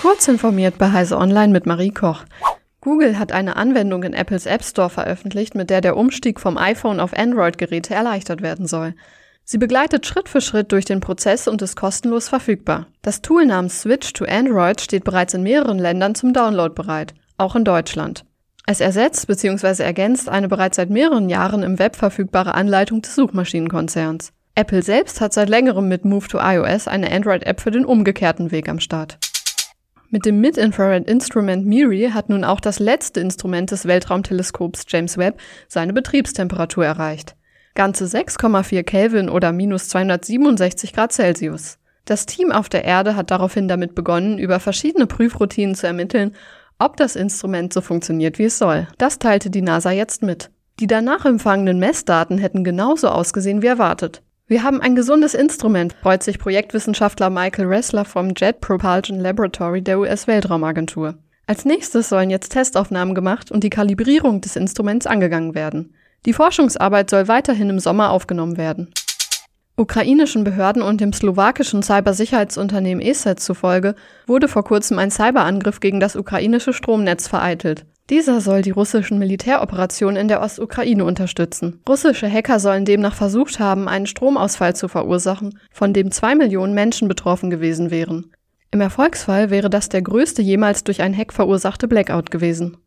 Kurz informiert bei Heise Online mit Marie Koch. Google hat eine Anwendung in Apples App Store veröffentlicht, mit der der Umstieg vom iPhone auf Android-Geräte erleichtert werden soll. Sie begleitet Schritt für Schritt durch den Prozess und ist kostenlos verfügbar. Das Tool namens Switch to Android steht bereits in mehreren Ländern zum Download bereit, auch in Deutschland. Es ersetzt bzw. ergänzt eine bereits seit mehreren Jahren im Web verfügbare Anleitung des Suchmaschinenkonzerns. Apple selbst hat seit längerem mit Move to iOS eine Android-App für den umgekehrten Weg am Start. Mit dem Mid-Infrared-Instrument MIRI hat nun auch das letzte Instrument des Weltraumteleskops James Webb seine Betriebstemperatur erreicht. Ganze 6,4 Kelvin oder minus 267 Grad Celsius. Das Team auf der Erde hat daraufhin damit begonnen, über verschiedene Prüfroutinen zu ermitteln, ob das Instrument so funktioniert, wie es soll. Das teilte die NASA jetzt mit. Die danach empfangenen Messdaten hätten genauso ausgesehen wie erwartet. Wir haben ein gesundes Instrument, freut sich Projektwissenschaftler Michael Ressler vom Jet Propulsion Laboratory der US-Weltraumagentur. Als nächstes sollen jetzt Testaufnahmen gemacht und die Kalibrierung des Instruments angegangen werden. Die Forschungsarbeit soll weiterhin im Sommer aufgenommen werden. Ukrainischen Behörden und dem slowakischen Cybersicherheitsunternehmen ESET zufolge wurde vor kurzem ein Cyberangriff gegen das ukrainische Stromnetz vereitelt. Dieser soll die russischen Militäroperationen in der Ostukraine unterstützen. Russische Hacker sollen demnach versucht haben, einen Stromausfall zu verursachen, von dem zwei Millionen Menschen betroffen gewesen wären. Im Erfolgsfall wäre das der größte jemals durch ein Hack verursachte Blackout gewesen.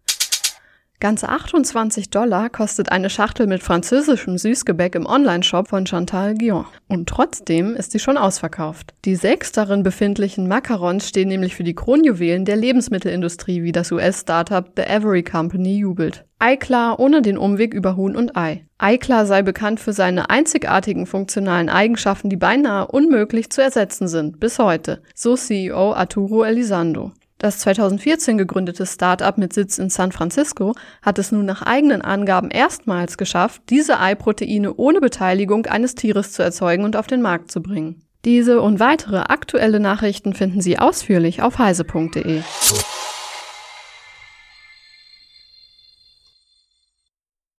Ganze 28 Dollar kostet eine Schachtel mit französischem Süßgebäck im Onlineshop von Chantal Guillon. Und trotzdem ist sie schon ausverkauft. Die sechs darin befindlichen Macarons stehen nämlich für die Kronjuwelen der Lebensmittelindustrie, wie das US-Startup The Avery Company jubelt. Eiklar ohne den Umweg über Huhn und Ei. Eiklar sei bekannt für seine einzigartigen funktionalen Eigenschaften, die beinahe unmöglich zu ersetzen sind, bis heute, so CEO Arturo Elizondo. Das 2014 gegründete Start-up mit Sitz in San Francisco hat es nun nach eigenen Angaben erstmals geschafft, diese Eiproteine ohne Beteiligung eines Tieres zu erzeugen und auf den Markt zu bringen. Diese und weitere aktuelle Nachrichten finden Sie ausführlich auf heise.de.